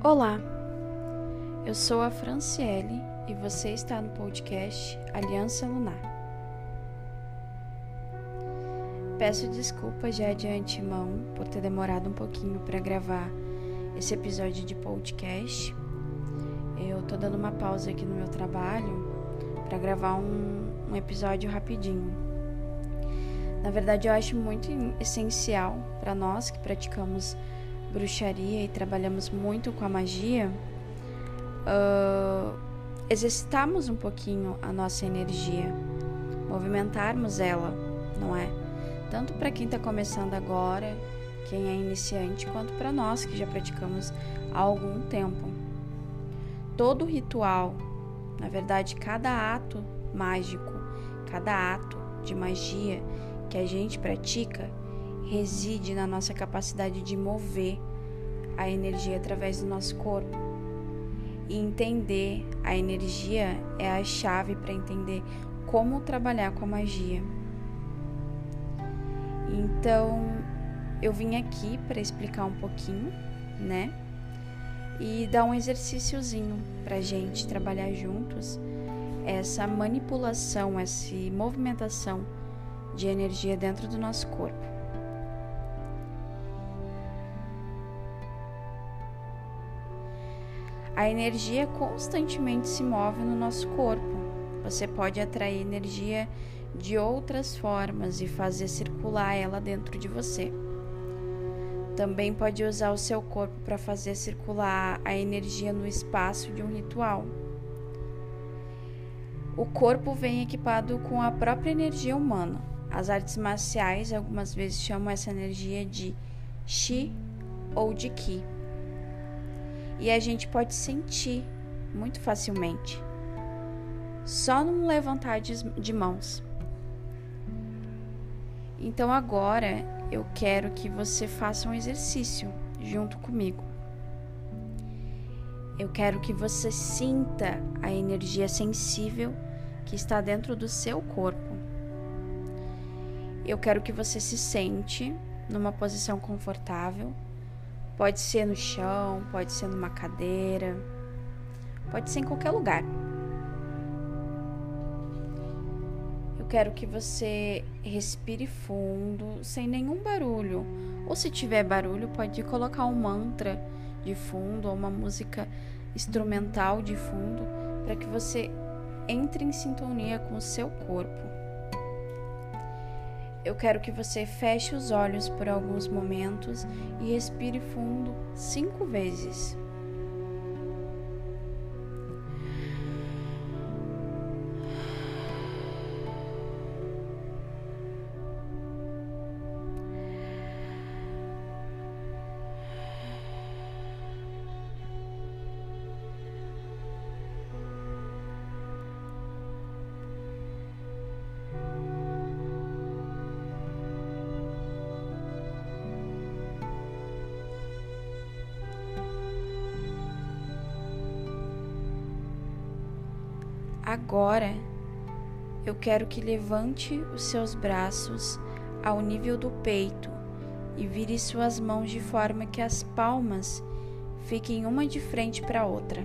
Olá, eu sou a Franciele e você está no podcast Aliança Lunar. Peço desculpas já de antemão por ter demorado um pouquinho para gravar esse episódio de podcast. Eu tô dando uma pausa aqui no meu trabalho para gravar um, um episódio rapidinho. Na verdade, eu acho muito essencial para nós que praticamos bruxaria e trabalhamos muito com a magia, uh, exercitarmos um pouquinho a nossa energia, movimentarmos ela, não é? Tanto para quem está começando agora, quem é iniciante, quanto para nós que já praticamos há algum tempo. Todo ritual, na verdade, cada ato mágico, cada ato de magia que a gente pratica, reside na nossa capacidade de mover a energia através do nosso corpo. E entender a energia é a chave para entender como trabalhar com a magia. Então, eu vim aqui para explicar um pouquinho, né? E dar um exercíciozinho para gente trabalhar juntos essa manipulação, essa movimentação de energia dentro do nosso corpo. A energia constantemente se move no nosso corpo. Você pode atrair energia de outras formas e fazer circular ela dentro de você. Também pode usar o seu corpo para fazer circular a energia no espaço de um ritual. O corpo vem equipado com a própria energia humana. As artes marciais algumas vezes chamam essa energia de Chi ou de Ki e a gente pode sentir muito facilmente, só num levantar de, mãos. Então agora eu quero que você faça um exercício junto comigo. Eu quero que você sinta a energia sensível que está dentro do seu corpo. Eu quero que você se sente numa posição confortável Pode ser no chão, pode ser numa cadeira, pode ser em qualquer lugar. Eu quero que você respire fundo, sem nenhum barulho. Ou se tiver barulho, pode colocar um mantra de fundo ou uma música instrumental de fundo para que você entre em sintonia com o seu corpo. Eu quero que você feche os olhos por alguns momentos e respire fundo cinco vezes. Agora eu quero que levante os seus braços ao nível do peito e vire suas mãos de forma que as palmas fiquem uma de frente para a outra.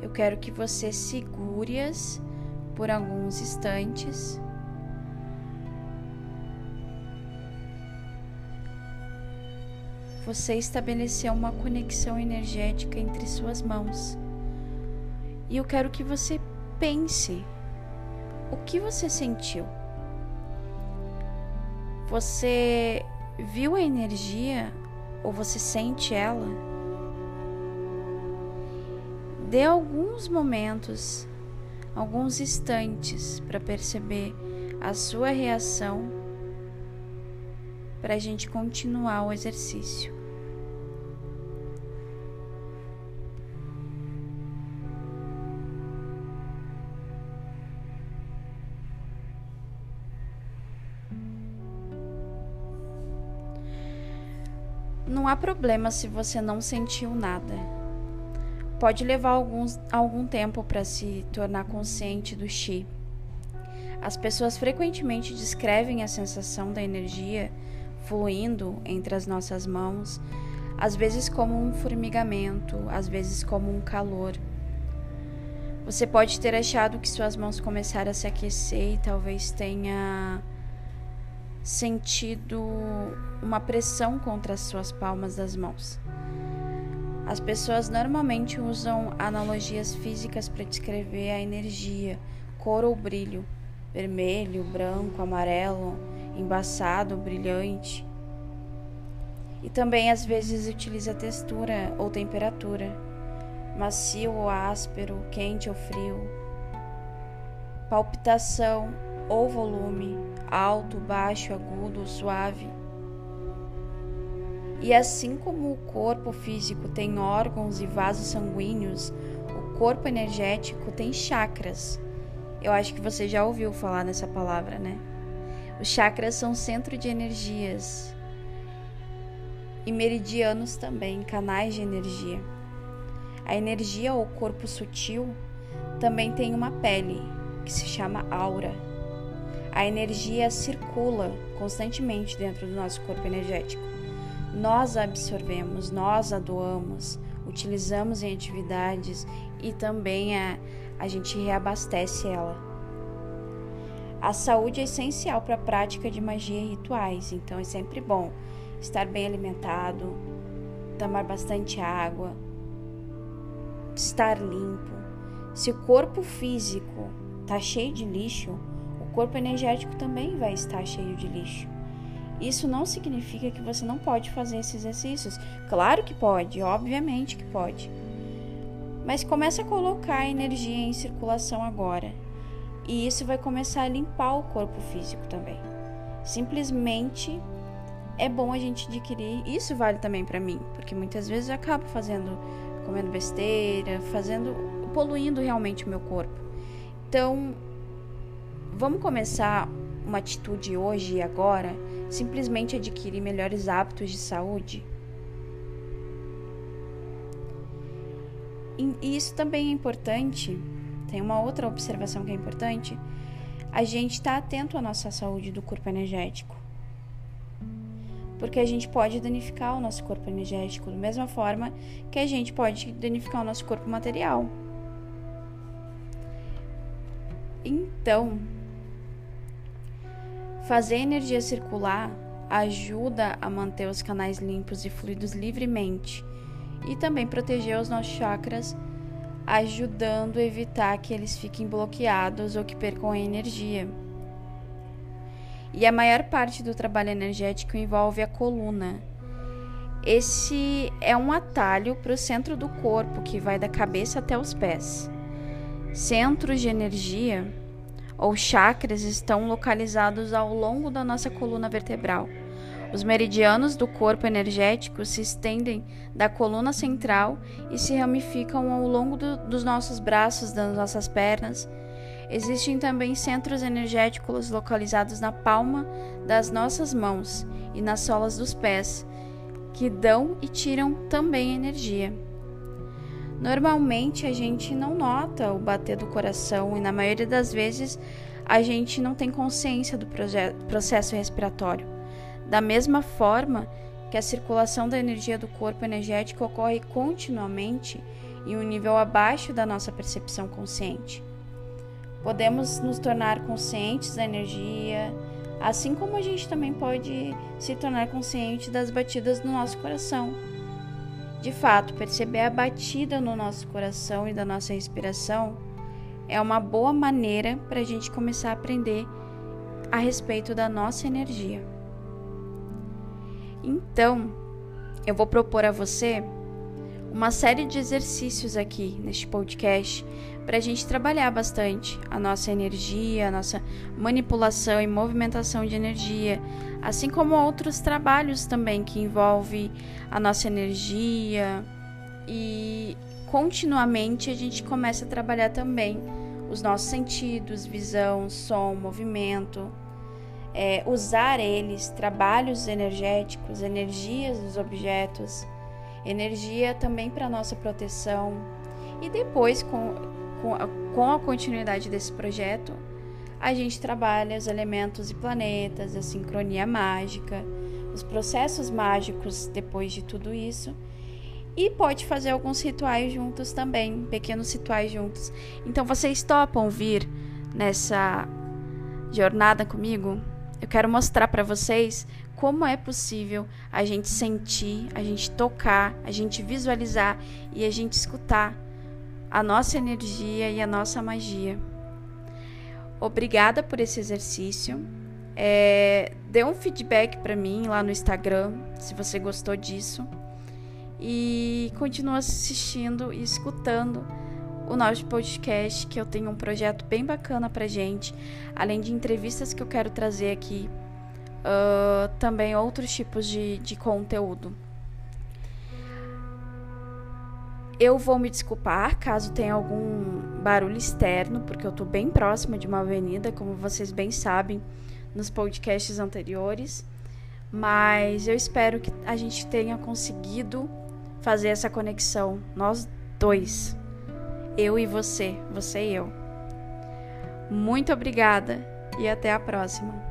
Eu quero que você segure-as por alguns instantes você estabeleceu uma conexão energética entre suas mãos. E eu quero que você pense o que você sentiu. Você viu a energia ou você sente ela? Dê alguns momentos, alguns instantes para perceber a sua reação para a gente continuar o exercício. Não há problema se você não sentiu nada. Pode levar alguns, algum tempo para se tornar consciente do chi. As pessoas frequentemente descrevem a sensação da energia fluindo entre as nossas mãos, às vezes como um formigamento, às vezes como um calor. Você pode ter achado que suas mãos começaram a se aquecer e talvez tenha sentido uma pressão contra as suas palmas das mãos. As pessoas normalmente usam analogias físicas para descrever a energia, cor ou brilho, vermelho, branco, amarelo, embaçado, brilhante. E também às vezes utiliza textura ou temperatura, macio ou áspero, quente ou frio, palpitação ou volume, alto, baixo, agudo, suave. E assim como o corpo físico tem órgãos e vasos sanguíneos, o corpo energético tem chakras. Eu acho que você já ouviu falar nessa palavra, né? Os chakras são centro de energias e meridianos também, canais de energia. A energia ou corpo sutil também tem uma pele que se chama aura. A energia circula constantemente dentro do nosso corpo energético. Nós a absorvemos, nós a doamos, utilizamos em atividades e também a, a gente reabastece ela. A saúde é essencial para a prática de magia e rituais, então é sempre bom estar bem alimentado, tomar bastante água, estar limpo. Se o corpo físico está cheio de lixo, corpo energético também vai estar cheio de lixo. Isso não significa que você não pode fazer esses exercícios. Claro que pode, obviamente que pode. Mas comece a colocar a energia em circulação agora. E isso vai começar a limpar o corpo físico também. Simplesmente é bom a gente adquirir. Isso vale também para mim, porque muitas vezes eu acabo fazendo, comendo besteira, fazendo, poluindo realmente o meu corpo. Então, vamos começar uma atitude hoje e agora, simplesmente adquirir melhores hábitos de saúde? E isso também é importante. Tem uma outra observação que é importante. A gente está atento à nossa saúde do corpo energético. Porque a gente pode danificar o nosso corpo energético da mesma forma que a gente pode danificar o nosso corpo material. Então, Fazer a energia circular ajuda a manter os canais limpos e fluidos livremente e também proteger os nossos chakras, ajudando a evitar que eles fiquem bloqueados ou que percam a energia. E a maior parte do trabalho energético envolve a coluna. Esse é um atalho para o centro do corpo que vai da cabeça até os pés. Centros de energia ou chakras estão localizados ao longo da nossa coluna vertebral. Os meridianos do corpo energético se estendem da coluna central e se ramificam ao longo do, dos nossos braços, das nossas pernas. Existem também centros energéticos localizados na palma das nossas mãos e nas solas dos pés, que dão e tiram também energia. Normalmente a gente não nota o bater do coração e na maioria das vezes a gente não tem consciência do processo respiratório. Da mesma forma que a circulação da energia do corpo energético ocorre continuamente em um nível abaixo da nossa percepção consciente. Podemos nos tornar conscientes da energia, assim como a gente também pode se tornar consciente das batidas do nosso coração. De fato, perceber a batida no nosso coração e da nossa respiração é uma boa maneira para a gente começar a aprender a respeito da nossa energia. Então, eu vou propor a você uma série de exercícios aqui neste podcast para a gente trabalhar bastante a nossa energia, a nossa manipulação e movimentação de energia, assim como outros trabalhos também que envolvem a nossa energia. E continuamente a gente começa a trabalhar também os nossos sentidos, visão, som, movimento, é, usar eles, trabalhos energéticos, energias dos objetos, energia também para nossa proteção e depois com, com a, com a continuidade desse projeto a gente trabalha os elementos e planetas, a sincronia mágica, os processos mágicos depois de tudo isso. E pode fazer alguns rituais juntos também, pequenos rituais juntos. Então vocês topam vir nessa jornada comigo? Eu quero mostrar para vocês como é possível a gente sentir, a gente tocar, a gente visualizar e a gente escutar a nossa energia e a nossa magia. Obrigada por esse exercício. É, dê um feedback para mim lá no Instagram se você gostou disso. E continue assistindo e escutando o nosso podcast, que eu tenho um projeto bem bacana pra gente, além de entrevistas que eu quero trazer aqui uh, também outros tipos de, de conteúdo. Eu vou me desculpar caso tenha algum barulho externo, porque eu estou bem próxima de uma avenida, como vocês bem sabem nos podcasts anteriores. Mas eu espero que a gente tenha conseguido fazer essa conexão, nós dois, eu e você, você e eu. Muito obrigada e até a próxima.